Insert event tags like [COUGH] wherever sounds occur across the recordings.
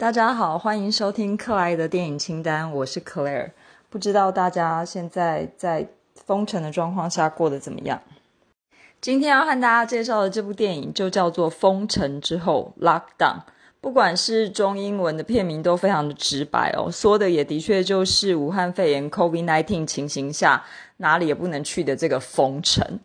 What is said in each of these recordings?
大家好，欢迎收听克莱的电影清单，我是 Claire。不知道大家现在在封城的状况下过得怎么样？今天要和大家介绍的这部电影就叫做《封城之后》（Lockdown）。不管是中英文的片名都非常的直白哦，说的也的确就是武汉肺炎 （COVID-19） 情形下哪里也不能去的这个封城。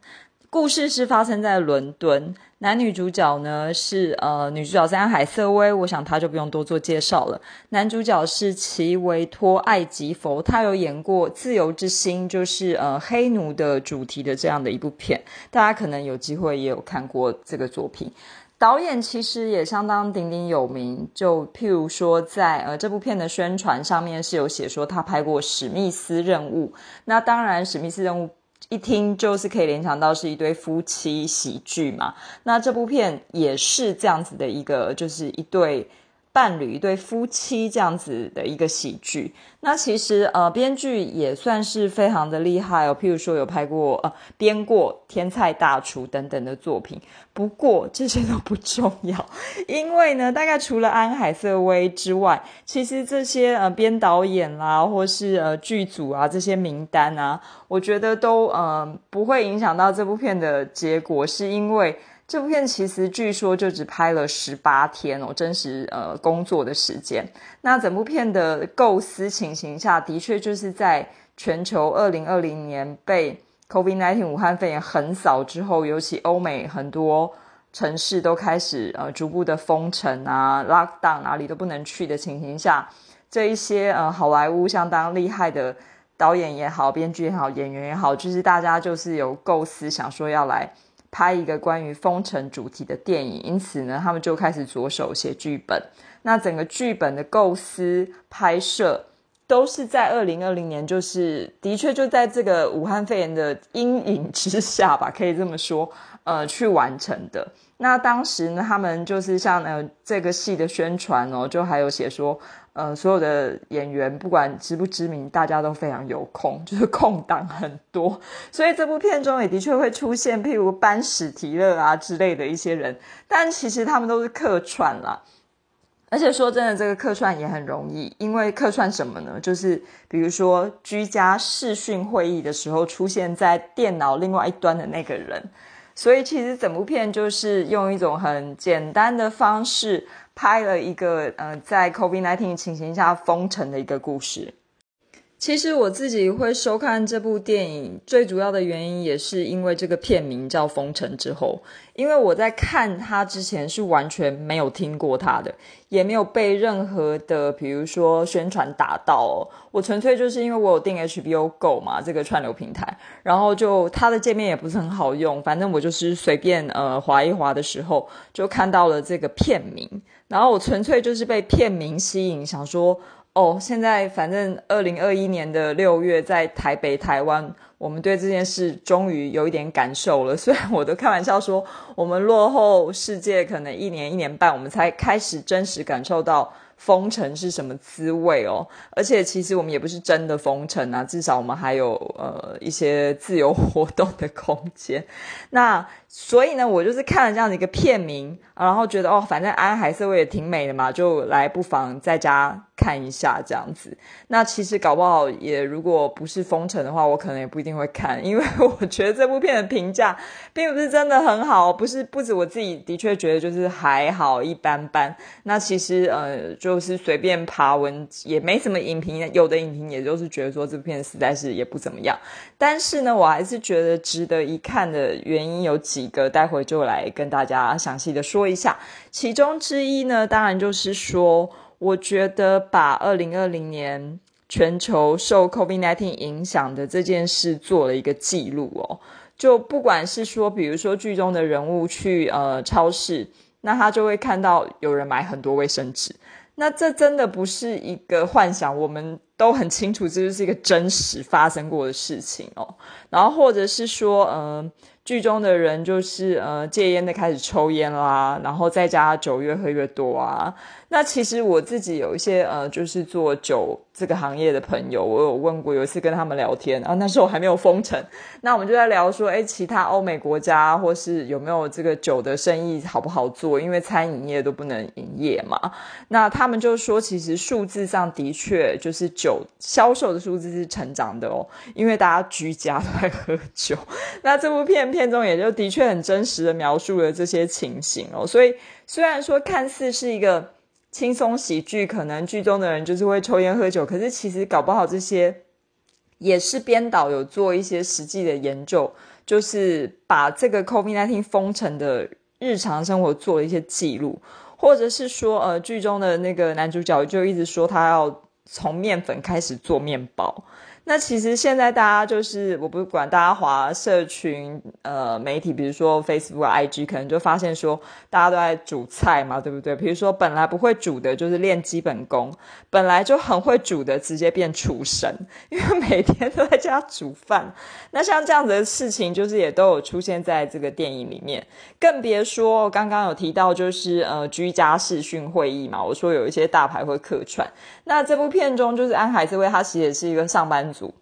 故事是发生在伦敦，男女主角呢是呃女主角是安海瑟薇，我想她就不用多做介绍了。男主角是奇维托艾吉佛，他有演过《自由之心》，就是呃黑奴的主题的这样的一部片，大家可能有机会也有看过这个作品。导演其实也相当鼎鼎有名，就譬如说在呃这部片的宣传上面是有写说他拍过《史密斯任务》，那当然《史密斯任务》。一听就是可以联想到是一对夫妻喜剧嘛，那这部片也是这样子的一个，就是一对。伴侣一对夫妻这样子的一个喜剧，那其实呃编剧也算是非常的厉害哦。譬如说有拍过呃编过《天菜大厨》等等的作品，不过这些都不重要，[LAUGHS] 因为呢，大概除了安海瑟薇之外，其实这些呃编导演啦，或是呃剧组啊这些名单啊，我觉得都呃不会影响到这部片的结果，是因为。这部片其实据说就只拍了十八天哦，真实呃工作的时间。那整部片的构思情形下的确就是在全球二零二零年被 COVID-19 武汉肺炎横扫之后，尤其欧美很多城市都开始呃逐步的封城啊、lockdown，哪里都不能去的情形下，这一些呃好莱坞相当厉害的导演也好、编剧也好、演员也好，就是大家就是有构思想说要来。拍一个关于封城主题的电影，因此呢，他们就开始着手写剧本。那整个剧本的构思、拍摄都是在二零二零年，就是的确就在这个武汉肺炎的阴影之下吧，可以这么说，呃，去完成的。那当时呢，他们就是像呃这个戏的宣传哦，就还有写说。呃，所有的演员不管知不知名，大家都非常有空，[LAUGHS] 就是空档很多，所以这部片中也的确会出现，譬如班史提勒啊之类的一些人，但其实他们都是客串啦。而且说真的，这个客串也很容易，因为客串什么呢？就是比如说居家视讯会议的时候，出现在电脑另外一端的那个人，所以其实整部片就是用一种很简单的方式。拍了一个呃，在 COVID-19 情形下封城的一个故事。其实我自己会收看这部电影，最主要的原因也是因为这个片名叫《封城》之后。因为我在看它之前是完全没有听过它的，也没有被任何的比如说宣传打到。我纯粹就是因为我有订 HBO Go 嘛，这个串流平台，然后就它的界面也不是很好用，反正我就是随便呃划一划的时候，就看到了这个片名，然后我纯粹就是被片名吸引，想说。哦，现在反正二零二一年的六月，在台北、台湾，我们对这件事终于有一点感受了。虽然我都开玩笑说，我们落后世界可能一年、一年半，我们才开始真实感受到。封城是什么滋味哦？而且其实我们也不是真的封城啊，至少我们还有呃一些自由活动的空间。那所以呢，我就是看了这样的一个片名，然后觉得哦，反正安海瑟薇也挺美的嘛，就来不妨在家看一下这样子。那其实搞不好也如果不是封城的话，我可能也不一定会看，因为我觉得这部片的评价并不是真的很好，不是不止我自己的确觉得就是还好一般般。那其实呃。就是随便爬文也没什么影评，有的影评也就是觉得说这部片实在是也不怎么样。但是呢，我还是觉得值得一看的原因有几个，待会就来跟大家详细的说一下。其中之一呢，当然就是说，我觉得把二零二零年全球受 COVID-19 影响的这件事做了一个记录哦。就不管是说，比如说剧中的人物去呃超市，那他就会看到有人买很多卫生纸。那这真的不是一个幻想，我们都很清楚，这就是一个真实发生过的事情哦。然后或者是说，嗯，剧中的人就是呃戒烟的开始抽烟啦，然后在家酒越喝越多啊。那其实我自己有一些呃，就是做酒这个行业的朋友，我有问过，有一次跟他们聊天啊，那时候还没有封城，那我们就在聊说，哎，其他欧美国家或是有没有这个酒的生意好不好做？因为餐饮业都不能营业嘛。那他们就说，其实数字上的确就是酒销售的数字是成长的哦，因为大家居家都在喝酒。[LAUGHS] 那这部片片中也就的确很真实的描述了这些情形哦。所以虽然说看似是一个。轻松喜剧，可能剧中的人就是会抽烟喝酒，可是其实搞不好这些也是编导有做一些实际的研究，就是把这个 COVID-19 封城的日常生活做了一些记录，或者是说，呃，剧中的那个男主角就一直说他要从面粉开始做面包。那其实现在大家就是我不管大家滑社群呃媒体，比如说 Facebook、IG，可能就发现说大家都在煮菜嘛，对不对？比如说本来不会煮的，就是练基本功；本来就很会煮的，直接变厨神，[LAUGHS] 因为每天都在家煮饭。那像这样子的事情，就是也都有出现在这个电影里面，更别说刚刚有提到就是呃居家视讯会议嘛。我说有一些大牌会客串，那这部片中就是安海瑟薇，他其实也是一个上班。族，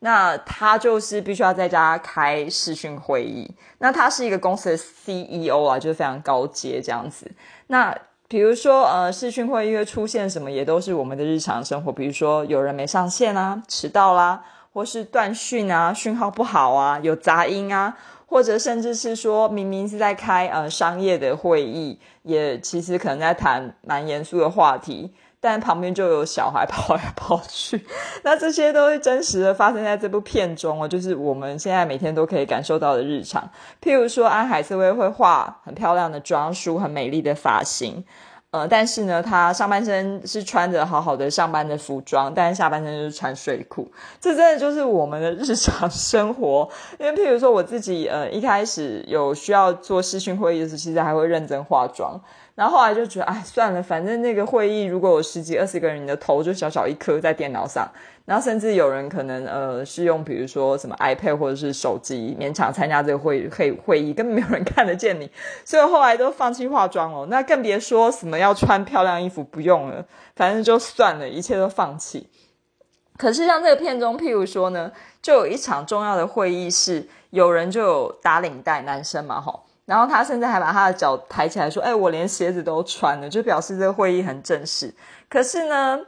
那他就是必须要在家开视讯会议。那他是一个公司的 CEO 啊，就是非常高阶这样子。那比如说，呃，视讯会议会出现什么，也都是我们的日常生活。比如说有人没上线啊，迟到啦，或是断讯啊，讯号不好啊，有杂音啊，或者甚至是说明明是在开呃商业的会议，也其实可能在谈蛮严肃的话题。但旁边就有小孩跑来跑去，那这些都是真实的发生在这部片中哦，就是我们现在每天都可以感受到的日常。譬如说，安海瑟薇会化很漂亮的妆，梳很美丽的发型，呃，但是呢，她上半身是穿着好好的上班的服装，但是下半身就是穿睡裤。这真的就是我们的日常生活。因为譬如说我自己，呃，一开始有需要做视讯会议的时，其实还会认真化妆。然后后来就觉得，哎，算了，反正那个会议如果有十几、二十个人，你的头就小小一颗在电脑上，然后甚至有人可能呃是用比如说什么 iPad 或者是手机勉强参加这个会会会议，根本没有人看得见你，所以后来都放弃化妆了。那更别说什么要穿漂亮衣服，不用了，反正就算了，一切都放弃。可是像这个片中，譬如说呢，就有一场重要的会议是有人就有打领带，男生嘛，吼。然后他甚至还把他的脚抬起来说：“哎，我连鞋子都穿了，就表示这个会议很正式。”可是呢，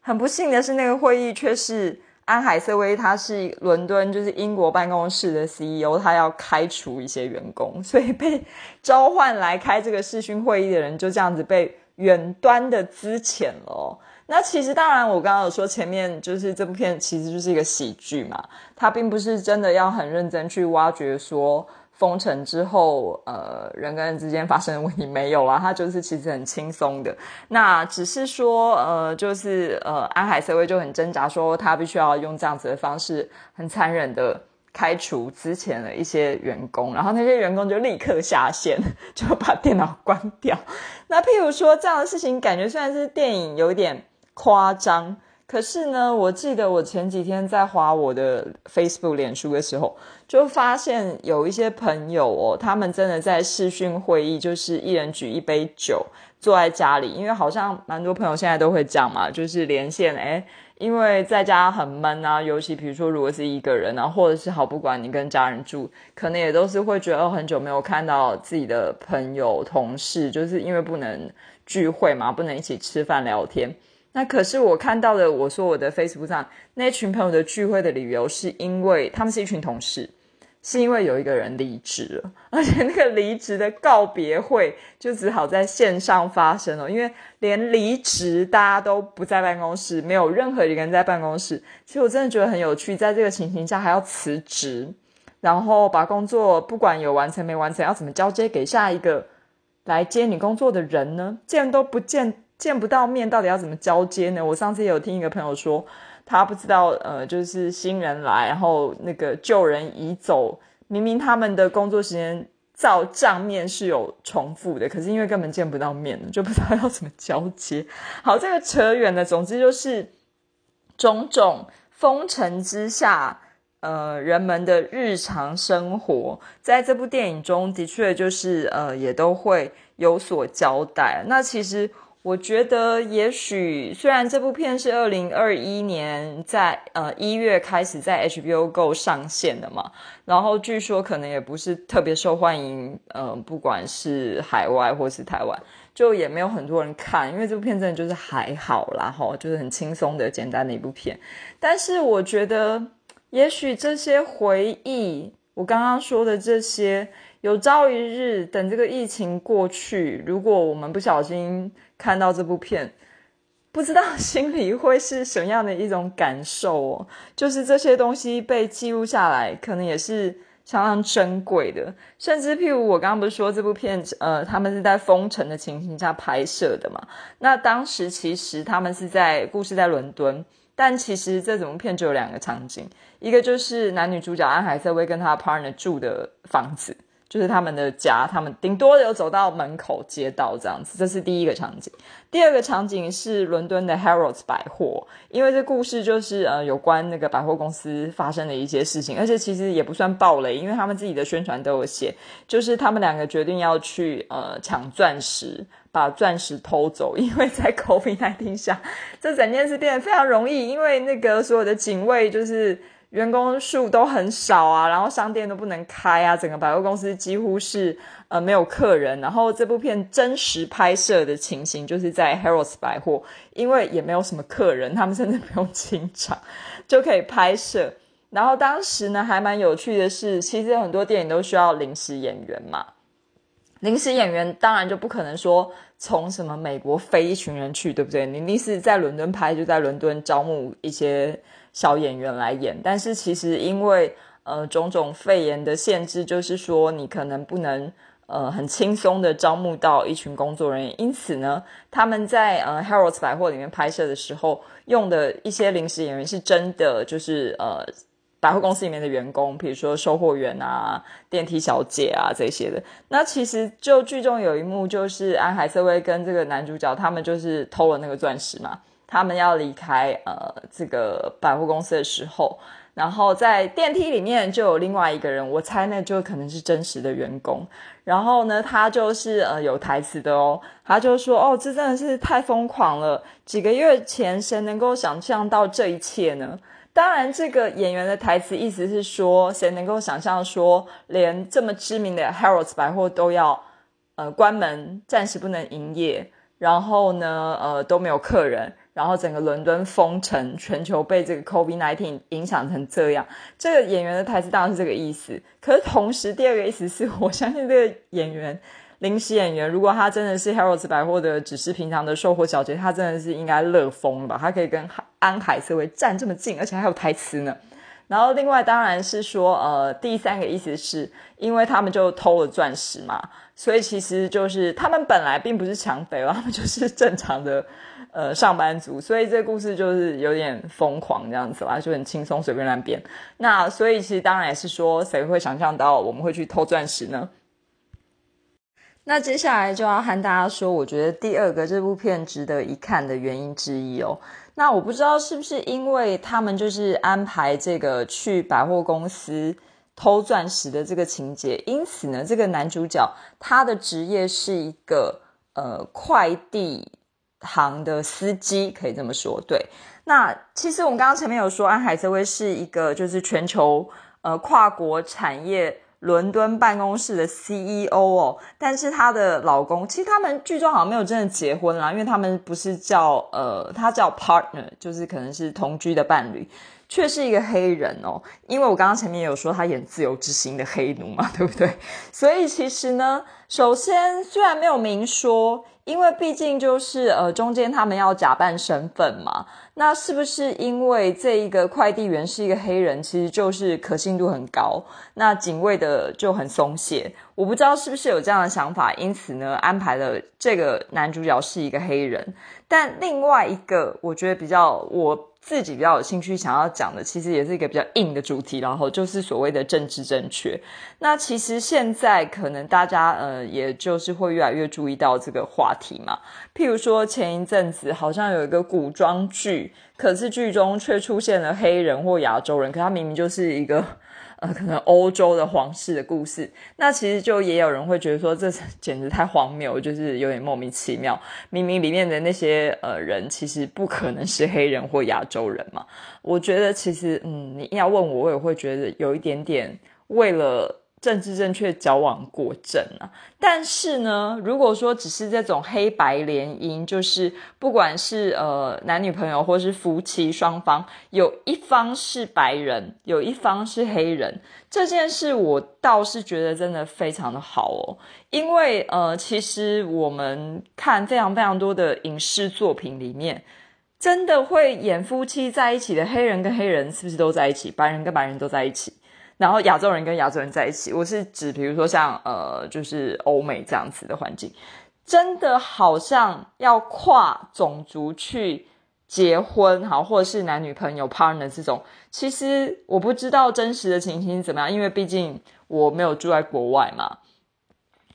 很不幸的是，那个会议却是安海瑟薇，他是伦敦就是英国办公室的 CEO，他要开除一些员工，所以被召唤来开这个视讯会议的人就这样子被远端的资遣了。那其实当然，我刚刚有说前面就是这部片其实就是一个喜剧嘛，他并不是真的要很认真去挖掘说。封城之后，呃，人跟人之间发生的问题没有啊，他就是其实很轻松的。那只是说，呃，就是呃，安海瑟薇就很挣扎，说他必须要用这样子的方式，很残忍的开除之前的一些员工，然后那些员工就立刻下线，[LAUGHS] 就把电脑关掉。那譬如说这样的事情，感觉虽然是电影有点夸张。可是呢，我记得我前几天在划我的 Facebook 脸书的时候，就发现有一些朋友哦，他们真的在视讯会议，就是一人举一杯酒，坐在家里，因为好像蛮多朋友现在都会讲嘛，就是连线，诶因为在家很闷啊，尤其比如说如果是一个人啊，或者是好不管你跟家人住，可能也都是会觉得很久没有看到自己的朋友同事，就是因为不能聚会嘛，不能一起吃饭聊天。那可是我看到的，我说我的 Facebook 上那群朋友的聚会的理由，是因为他们是一群同事，是因为有一个人离职了，[LAUGHS] 而且那个离职的告别会就只好在线上发生了，因为连离职大家都不在办公室，没有任何一个人在办公室。其实我真的觉得很有趣，在这个情形下还要辞职，然后把工作不管有完成没完成，要怎么交接给下一个来接你工作的人呢？见都不见。见不到面，到底要怎么交接呢？我上次有听一个朋友说，他不知道，呃，就是新人来，然后那个旧人已走，明明他们的工作时间照账面是有重复的，可是因为根本见不到面，就不知道要怎么交接。[LAUGHS] 好，这个扯远了，总之就是种种封城之下，呃人们的日常生活，在这部电影中的确就是呃也都会有所交代。那其实。我觉得也许虽然这部片是二零二一年在呃一月开始在 HBO Go 上线的嘛，然后据说可能也不是特别受欢迎，嗯，不管是海外或是台湾，就也没有很多人看，因为这部片真的就是还好啦，哈，就是很轻松的简单的一部片。但是我觉得，也许这些回忆，我刚刚说的这些。有朝一日，等这个疫情过去，如果我们不小心看到这部片，不知道 [LAUGHS] 心里会是什么样的一种感受哦。就是这些东西被记录下来，可能也是相当珍贵的。甚至譬如我刚刚不是说这部片，呃，他们是在封城的情形下拍摄的嘛？那当时其实他们是在故事在伦敦，但其实这整部片只有两个场景，一个就是男女主角安海瑟薇跟他 partner 住的房子。就是他们的家，他们顶多有走到门口街道这样子，这是第一个场景。第二个场景是伦敦的 Harrods 百货，因为这故事就是呃有关那个百货公司发生的一些事情，而且其实也不算暴雷，因为他们自己的宣传都有写，就是他们两个决定要去呃抢钻石，把钻石偷走，[LAUGHS] 因为在 COVID-19 下，这整件事变得非常容易，因为那个所有的警卫就是。员工数都很少啊，[LAUGHS] 然后商店都不能开啊，整个百货公司几乎是呃没有客人。然后这部片真实拍摄的情形就是在 Harrods 百货，因为也没有什么客人，他们甚至不用清场 [LAUGHS] 就可以拍摄。然后当时呢还蛮有趣的是，其实很多电影都需要临时演员嘛，临时演员当然就不可能说从什么美国飞一群人去，对不对？你你是在伦敦拍，就在伦敦招募一些。小演员来演，但是其实因为呃种种肺炎的限制，就是说你可能不能呃很轻松的招募到一群工作人员，因此呢，他们在呃 Harrods 百货里面拍摄的时候用的一些临时演员是真的，就是呃百货公司里面的员工，比如说售货员啊、电梯小姐啊这些的。那其实就剧中有一幕，就是安海瑟薇跟这个男主角他们就是偷了那个钻石嘛。他们要离开呃这个百货公司的时候，然后在电梯里面就有另外一个人，我猜那就可能是真实的员工。然后呢，他就是呃有台词的哦，他就说：“哦，这真的是太疯狂了！几个月前谁能够想象到这一切呢？”当然，这个演员的台词意思是说，谁能够想象说，连这么知名的 Harrods 百货都要呃关门，暂时不能营业，然后呢，呃都没有客人。然后整个伦敦封城，全球被这个 COVID-19 影响成这样，这个演员的台词当然是这个意思。可是同时，第二个意思是我相信这个演员临时演员，如果他真的是 Harrods 百货的只是平常的售货小姐，他真的是应该乐疯了吧？他可以跟安海瑟薇站这么近，而且还有台词呢。然后另外当然是说，呃，第三个意思是因为他们就偷了钻石嘛，所以其实就是他们本来并不是抢匪他们就是正常的。呃，上班族，所以这个故事就是有点疯狂这样子啦，就很轻松随便乱编。那所以其实当然也是说，谁会想象到我们会去偷钻石呢？那接下来就要和大家说，我觉得第二个这部片值得一看的原因之一哦。那我不知道是不是因为他们就是安排这个去百货公司偷钻石的这个情节，因此呢，这个男主角他的职业是一个呃快递。行的司机可以这么说，对。那其实我们刚刚前面有说，安海瑟薇是一个就是全球呃跨国产业伦敦办公室的 CEO 哦，但是她的老公其实他们剧中好像没有真的结婚啦，因为他们不是叫呃，他叫 partner，就是可能是同居的伴侣。却是一个黑人哦，因为我刚刚前面有说他演自由之心的黑奴嘛，对不对？所以其实呢，首先虽然没有明说，因为毕竟就是呃中间他们要假扮身份嘛，那是不是因为这一个快递员是一个黑人，其实就是可信度很高，那警卫的就很松懈。我不知道是不是有这样的想法，因此呢安排了这个男主角是一个黑人，但另外一个我觉得比较我。自己比较有兴趣想要讲的，其实也是一个比较硬的主题，然后就是所谓的政治正确。那其实现在可能大家呃，也就是会越来越注意到这个话题嘛。譬如说前一阵子好像有一个古装剧，可是剧中却出现了黑人或亚洲人，可他明明就是一个。呃，可能欧洲的皇室的故事，那其实就也有人会觉得说，这简直太荒谬，就是有点莫名其妙。明明里面的那些呃人，其实不可能是黑人或亚洲人嘛。我觉得其实，嗯，你要问我，我也会觉得有一点点为了。政治正确矫枉过正啊！但是呢，如果说只是这种黑白联姻，就是不管是呃男女朋友或是夫妻双方，有一方是白人，有一方是黑人，这件事我倒是觉得真的非常的好哦。因为呃，其实我们看非常非常多的影视作品里面，真的会演夫妻在一起的黑人跟黑人是不是都在一起？白人跟白人都在一起？然后亚洲人跟亚洲人在一起，我是指，比如说像呃，就是欧美这样子的环境，真的好像要跨种族去结婚，好，或者是男女朋友 partner 这种，其实我不知道真实的情形是怎么样，因为毕竟我没有住在国外嘛。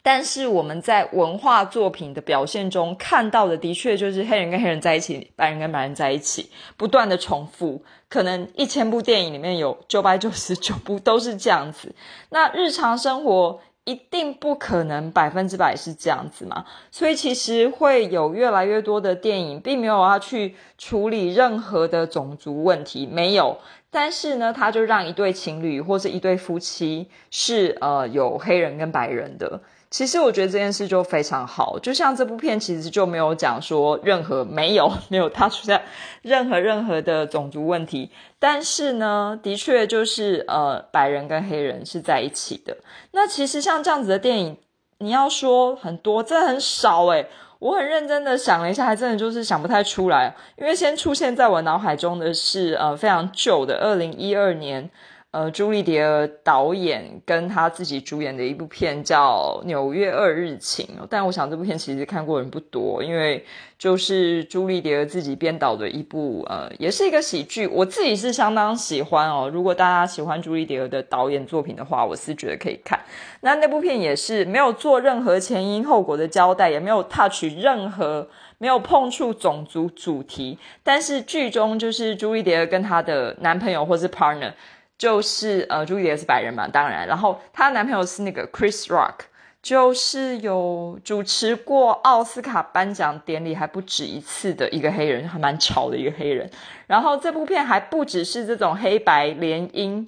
但是我们在文化作品的表现中看到的，的确就是黑人跟黑人在一起，白人跟白人在一起，不断的重复。可能一千部电影里面有九百九十九部都是这样子。那日常生活一定不可能百分之百是这样子嘛？所以其实会有越来越多的电影，并没有要去处理任何的种族问题，没有。但是呢，他就让一对情侣或者一对夫妻是呃有黑人跟白人的。其实我觉得这件事就非常好，就像这部片其实就没有讲说任何 [LAUGHS] 没有没有他出现任何任何的种族问题，但是呢，的确就是呃白人跟黑人是在一起的。那其实像这样子的电影，你要说很多，真的很少诶我很认真的想了一下，还真的就是想不太出来，因为先出现在我脑海中的是呃非常旧的二零一二年。呃，朱莉迪尔导演跟他自己主演的一部片叫《纽约二日情》，但我想这部片其实看过人不多，因为就是朱莉迪尔自己编导的一部，呃，也是一个喜剧，我自己是相当喜欢哦。如果大家喜欢朱莉迪尔的导演作品的话，我是觉得可以看。那那部片也是没有做任何前因后果的交代，也没有 touch 任何，没有碰触种族主题，但是剧中就是朱莉迪尔跟她的男朋友或是 partner。就是呃，朱莉也是白人嘛，当然，然后她男朋友是那个 Chris Rock，就是有主持过奥斯卡颁奖典礼还不止一次的一个黑人，还蛮潮的一个黑人。然后这部片还不只是这种黑白联姻。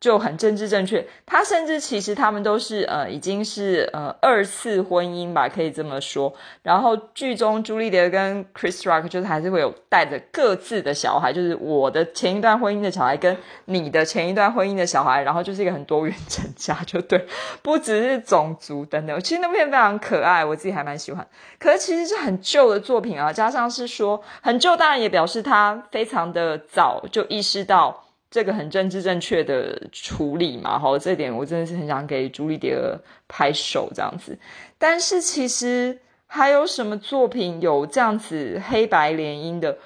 就很政治正确，他甚至其实他们都是呃已经是呃二次婚姻吧，可以这么说。然后剧中朱丽蝶跟 Chris Rock 就是还是会有带着各自的小孩，就是我的前一段婚姻的小孩跟你的前一段婚姻的小孩，然后就是一个很多元成家，就对，不只是种族等等。其实那片非常可爱，我自己还蛮喜欢。可是其实是很旧的作品啊，加上是说很旧，当然也表示他非常的早就意识到。这个很政治正确的处理嘛，好，这点我真的是很想给朱丽蝶拍手这样子。但是其实还有什么作品有这样子黑白联姻的？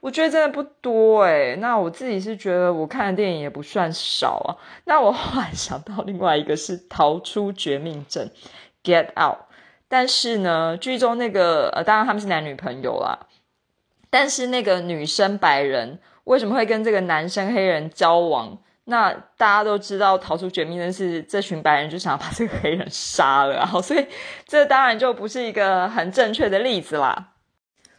我觉得真的不多诶那我自己是觉得我看的电影也不算少啊。那我后来想到另外一个是《逃出绝命镇》（Get Out），但是呢，剧中那个呃，当然他们是男女朋友啦，但是那个女生白人。为什么会跟这个男生黑人交往？那大家都知道，逃出绝命镇是这群白人就想要把这个黑人杀了，然后所以这当然就不是一个很正确的例子啦。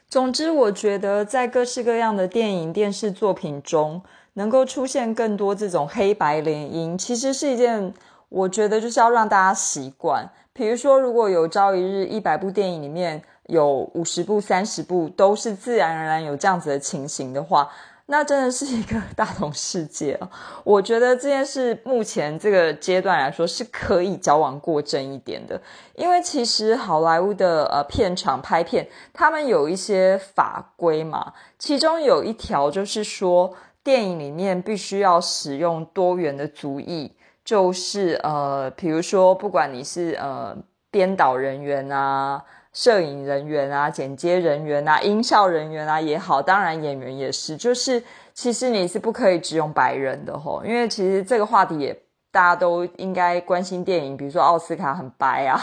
总之，我觉得在各式各样的电影、电视作品中，能够出现更多这种黑白联姻，其实是一件我觉得就是要让大家习惯。比如说，如果有朝一日一百部电影里面有五十部、三十部都是自然而然有这样子的情形的话。那真的是一个大同世界啊！我觉得这件事目前这个阶段来说是可以矫枉过正一点的，因为其实好莱坞的呃片场拍片，他们有一些法规嘛，其中有一条就是说，电影里面必须要使用多元的族裔，就是呃，比如说不管你是呃编导人员啊。摄影人员啊、剪接人员啊、音效人员啊也好，当然演员也是，就是其实你是不可以只用白人的吼，因为其实这个话题也大家都应该关心电影，比如说奥斯卡很白啊，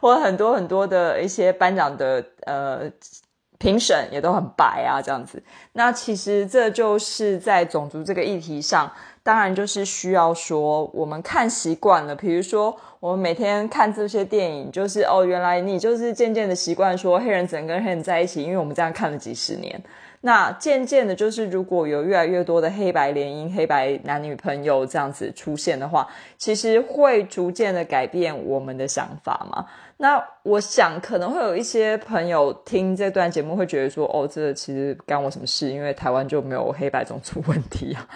或很多很多的一些颁奖的呃。评审也都很白啊，这样子。那其实这就是在种族这个议题上，当然就是需要说，我们看习惯了。比如说，我们每天看这些电影，就是哦，原来你就是渐渐的习惯说黑人只能跟黑人在一起，因为我们这样看了几十年。那渐渐的，就是如果有越来越多的黑白联姻、黑白男女朋友这样子出现的话，其实会逐渐的改变我们的想法嘛。那我想可能会有一些朋友听这段节目会觉得说，哦，这其实干我什么事？因为台湾就没有黑白种族问题啊。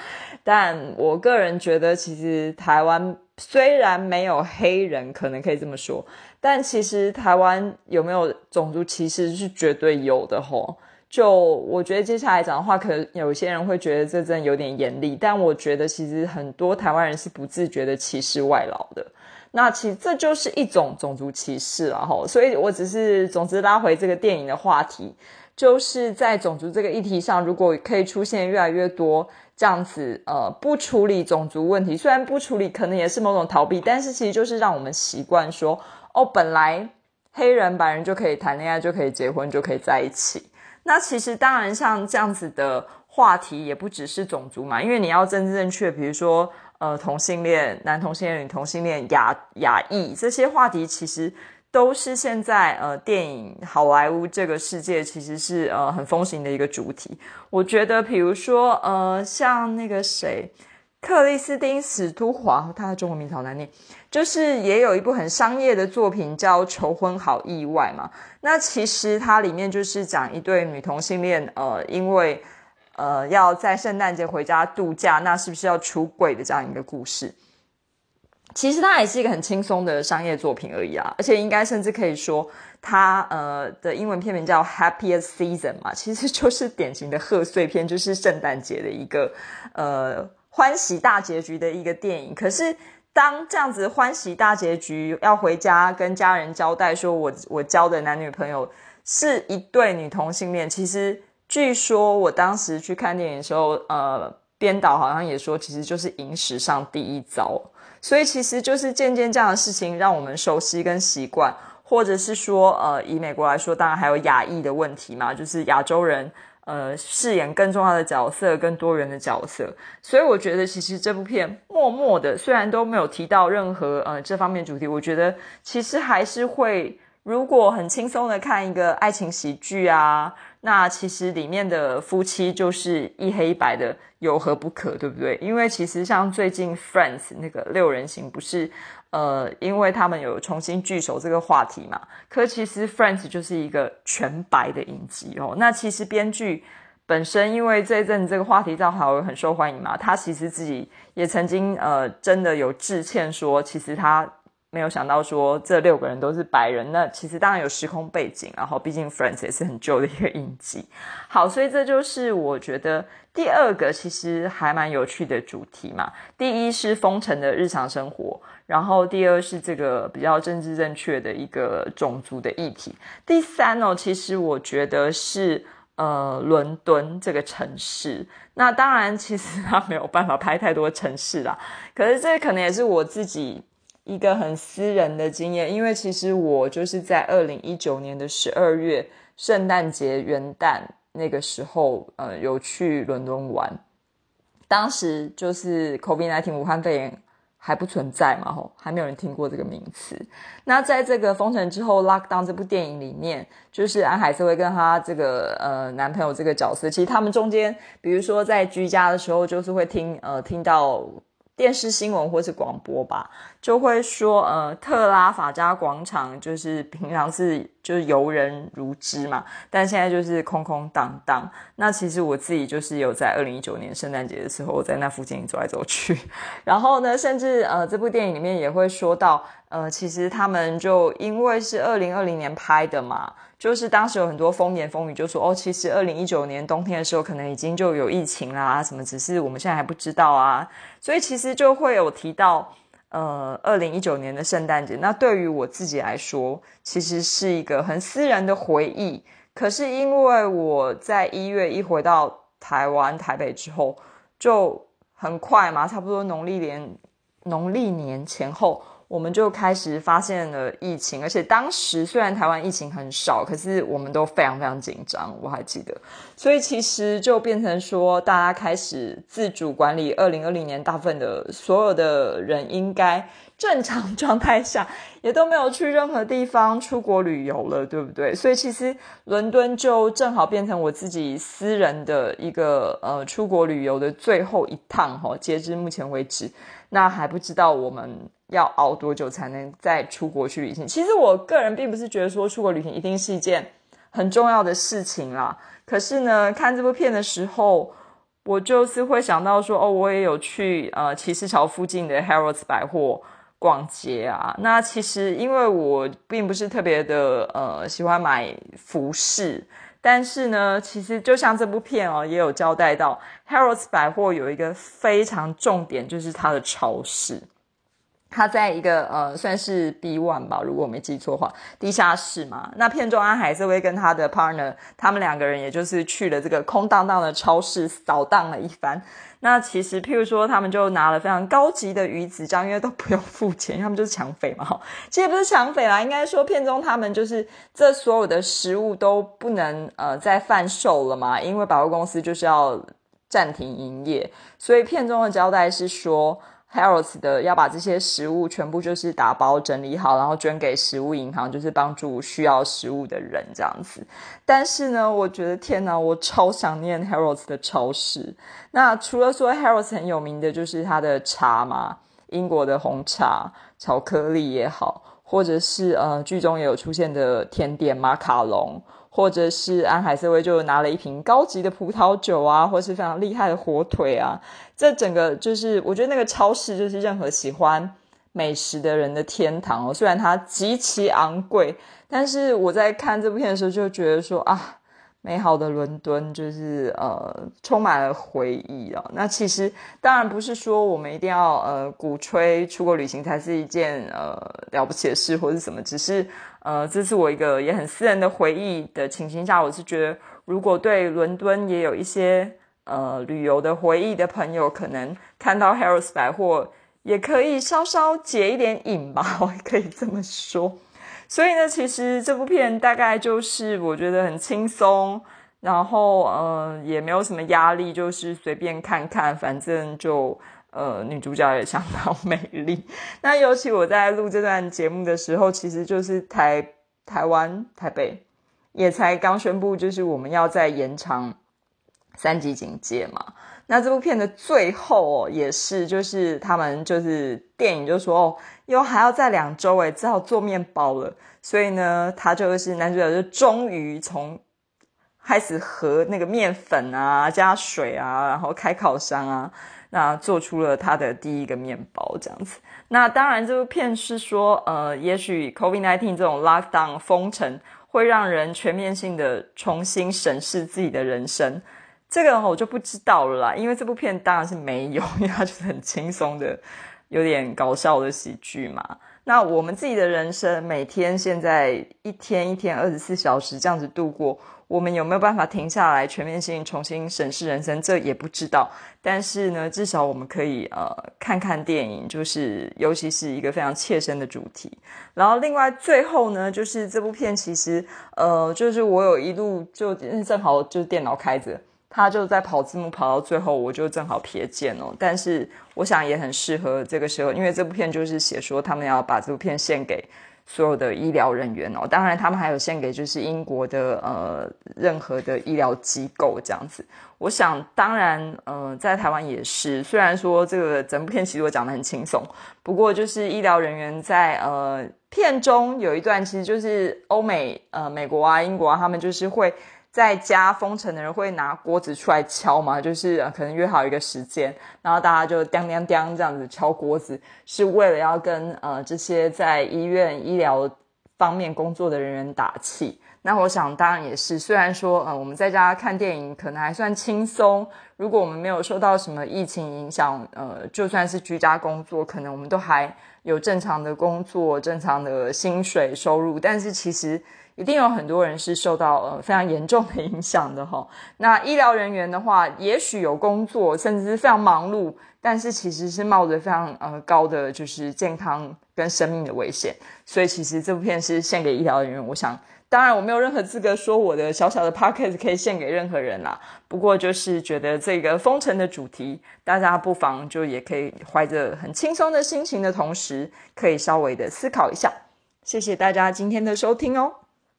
但我个人觉得，其实台湾虽然没有黑人，可能可以这么说，但其实台湾有没有种族歧视是绝对有的吼。就我觉得接下来讲的话，可能有些人会觉得这真的有点严厉，但我觉得其实很多台湾人是不自觉的歧视外劳的。那其实这就是一种种族歧视了哈。所以我只是总之拉回这个电影的话题，就是在种族这个议题上，如果可以出现越来越多这样子呃不处理种族问题，虽然不处理可能也是某种逃避，但是其实就是让我们习惯说哦，本来黑人白人就可以谈恋爱，就可以结婚，就可以在一起。那其实当然，像这样子的话题也不只是种族嘛，因为你要真正确，比如说呃同性恋、男同性恋、女同性恋、亚亚裔这些话题，其实都是现在呃电影好莱坞这个世界其实是呃很风行的一个主题。我觉得，比如说呃像那个谁。克里斯汀·史都华，他的中文名好难念，就是也有一部很商业的作品叫《求婚好意外》嘛。那其实它里面就是讲一对女同性恋，呃，因为呃要在圣诞节回家度假，那是不是要出轨的这样一个故事？其实它也是一个很轻松的商业作品而已啊，而且应该甚至可以说，它呃的英文片名叫《Happiest Season》嘛，其实就是典型的贺岁片，就是圣诞节的一个呃。欢喜大结局的一个电影，可是当这样子欢喜大结局要回家跟家人交代说，我我交的男女朋友是一对女同性恋。其实据说我当时去看电影的时候，呃，编导好像也说，其实就是影史上第一遭。所以其实就是渐渐这样的事情让我们熟悉跟习惯，或者是说，呃，以美国来说，当然还有亚裔的问题嘛，就是亚洲人。呃，饰演更重要的角色，更多元的角色，所以我觉得其实这部片默默的，虽然都没有提到任何呃这方面主题，我觉得其实还是会，如果很轻松的看一个爱情喜剧啊，那其实里面的夫妻就是一黑一白的，有何不可，对不对？因为其实像最近 Friends 那个六人行不是。呃，因为他们有重新聚首这个话题嘛，可其实《Friends》就是一个全白的影集哦。那其实编剧本身因为这一阵这个话题正好很受欢迎嘛，他其实自己也曾经呃真的有致歉说，其实他没有想到说这六个人都是白人。那其实当然有时空背景，然后毕竟《Friends》也是很旧的一个影集。好，所以这就是我觉得第二个其实还蛮有趣的主题嘛。第一是封城的日常生活。然后第二是这个比较政治正确的一个种族的议题。第三呢，其实我觉得是呃伦敦这个城市。那当然，其实他没有办法拍太多城市啦。可是这可能也是我自己一个很私人的经验，因为其实我就是在二零一九年的十二月圣诞节元旦那个时候，呃，有去伦敦玩。当时就是 COVID-19 武汉肺炎。还不存在嘛？吼，还没有人听过这个名词。那在这个封城之后，《Lockdown》这部电影里面，就是安海瑟薇跟她这个呃男朋友这个角色，其实他们中间，比如说在居家的时候，就是会听呃听到。电视新闻或是广播吧，就会说，呃，特拉法加广场就是平常是就是游人如织嘛，但现在就是空空荡荡。那其实我自己就是有在二零一九年圣诞节的时候，在那附近走来走去。[LAUGHS] 然后呢，甚至呃，这部电影里面也会说到，呃，其实他们就因为是二零二零年拍的嘛。就是当时有很多风言风语，就说哦，其实二零一九年冬天的时候，可能已经就有疫情啦，什么只是我们现在还不知道啊。所以其实就会有提到，呃二零一九年的圣诞节。那对于我自己来说，其实是一个很私人的回忆。可是因为我在一月一回到台湾台北之后，就很快嘛，差不多农历年农历年前后。我们就开始发现了疫情，而且当时虽然台湾疫情很少，可是我们都非常非常紧张，我还记得。所以其实就变成说，大家开始自主管理。二零二零年，大部分的所有的人应该正常 [LAUGHS] 状态下，也都没有去任何地方出国旅游了，对不对？所以其实伦敦就正好变成我自己私人的一个呃出国旅游的最后一趟哈。截至目前为止，那还不知道我们。要熬多久才能再出国去旅行？其实我个人并不是觉得说出国旅行一定是一件很重要的事情啦。可是呢，看这部片的时候，我就是会想到说，哦，我也有去呃骑士桥附近的 Harrods 百货逛街啊。那其实因为我并不是特别的呃喜欢买服饰，但是呢，其实就像这部片哦，也有交代到 Harrods 百货有一个非常重点，就是它的超市。他在一个呃，算是 B one 吧，如果我没记错的话，地下室嘛。那片中安海瑟薇跟他的 partner，他们两个人也就是去了这个空荡荡的超市扫荡了一番。那其实，譬如说，他们就拿了非常高级的鱼子酱，因为都不用付钱，他们就是抢匪嘛。哈，其实不是抢匪啦，应该说片中他们就是这所有的食物都不能呃再贩售了嘛，因为百货公司就是要暂停营业。所以片中的交代是说。Harrods 的要把这些食物全部就是打包整理好，然后捐给食物银行，就是帮助需要食物的人这样子。但是呢，我觉得天哪，我超想念 Harrods 的超市。那除了说 Harrods 很有名的就是它的茶嘛，英国的红茶、巧克力也好，或者是呃剧中也有出现的甜点马卡龙。或者是安海瑟薇就拿了一瓶高级的葡萄酒啊，或是非常厉害的火腿啊，这整个就是我觉得那个超市就是任何喜欢美食的人的天堂哦。虽然它极其昂贵，但是我在看这部片的时候就觉得说啊。美好的伦敦就是呃充满了回忆啊。那其实当然不是说我们一定要呃鼓吹出国旅行才是一件呃了不起的事或是什么，只是呃这是我一个也很私人的回忆的情形下，我是觉得如果对伦敦也有一些呃旅游的回忆的朋友，可能看到 Harrods 百货也可以稍稍解一点瘾吧，[LAUGHS] 我可以这么说。所以呢，其实这部片大概就是我觉得很轻松，然后呃也没有什么压力，就是随便看看，反正就呃女主角也相当美丽。[LAUGHS] 那尤其我在录这段节目的时候，其实就是台台湾台北也才刚宣布，就是我们要再延长三级警戒嘛。那这部片的最后哦，也是就是他们就是电影就说哦，又还要再两周诶，只好做面包了。所以呢，他就是男主角就终于从开始和那个面粉啊加水啊，然后开烤箱啊，那做出了他的第一个面包这样子。那当然，这部片是说呃，也许 COVID-19 这种 lockdown 封城会让人全面性的重新审视自己的人生。这个我就不知道了啦，因为这部片当然是没有，[LAUGHS] 因为它就是很轻松的、有点搞笑的喜剧嘛。那我们自己的人生，每天现在一天一天二十四小时这样子度过，我们有没有办法停下来，全面性重新审视人生？这也不知道。但是呢，至少我们可以呃看看电影，就是尤其是一个非常切身的主题。然后另外最后呢，就是这部片其实呃，就是我有一路就正好就是电脑开着。他就在跑字幕跑到最后，我就正好瞥见哦。但是我想也很适合这个时候，因为这部片就是写说他们要把这部片献给所有的医疗人员哦。当然，他们还有献给就是英国的呃任何的医疗机构这样子。我想，当然，呃，在台湾也是。虽然说这个整部片其实我讲的很轻松，不过就是医疗人员在呃片中有一段，其实就是欧美呃美国啊英国啊，他们就是会。在家封城的人会拿锅子出来敲嘛？就是可能约好一个时间，然后大家就叮叮叮这样子敲锅子，是为了要跟呃这些在医院医疗方面工作的人员打气。那我想当然也是，虽然说呃我们在家看电影可能还算轻松，如果我们没有受到什么疫情影响，呃就算是居家工作，可能我们都还有正常的工作、正常的薪水收入，但是其实。一定有很多人是受到呃非常严重的影响的哈。[LAUGHS] 那医疗人员的话，也许有工作，甚至是非常忙碌，但是其实是冒着非常呃高的就是健康跟生命的危险。所以其实这部片是献给医疗人员。我想，当然我没有任何资格说我的小小的 p o c k e t 可以献给任何人啦。不过就是觉得这个封城的主题，大家不妨就也可以怀着很轻松的心情的同时，可以稍微的思考一下。谢谢大家今天的收听哦。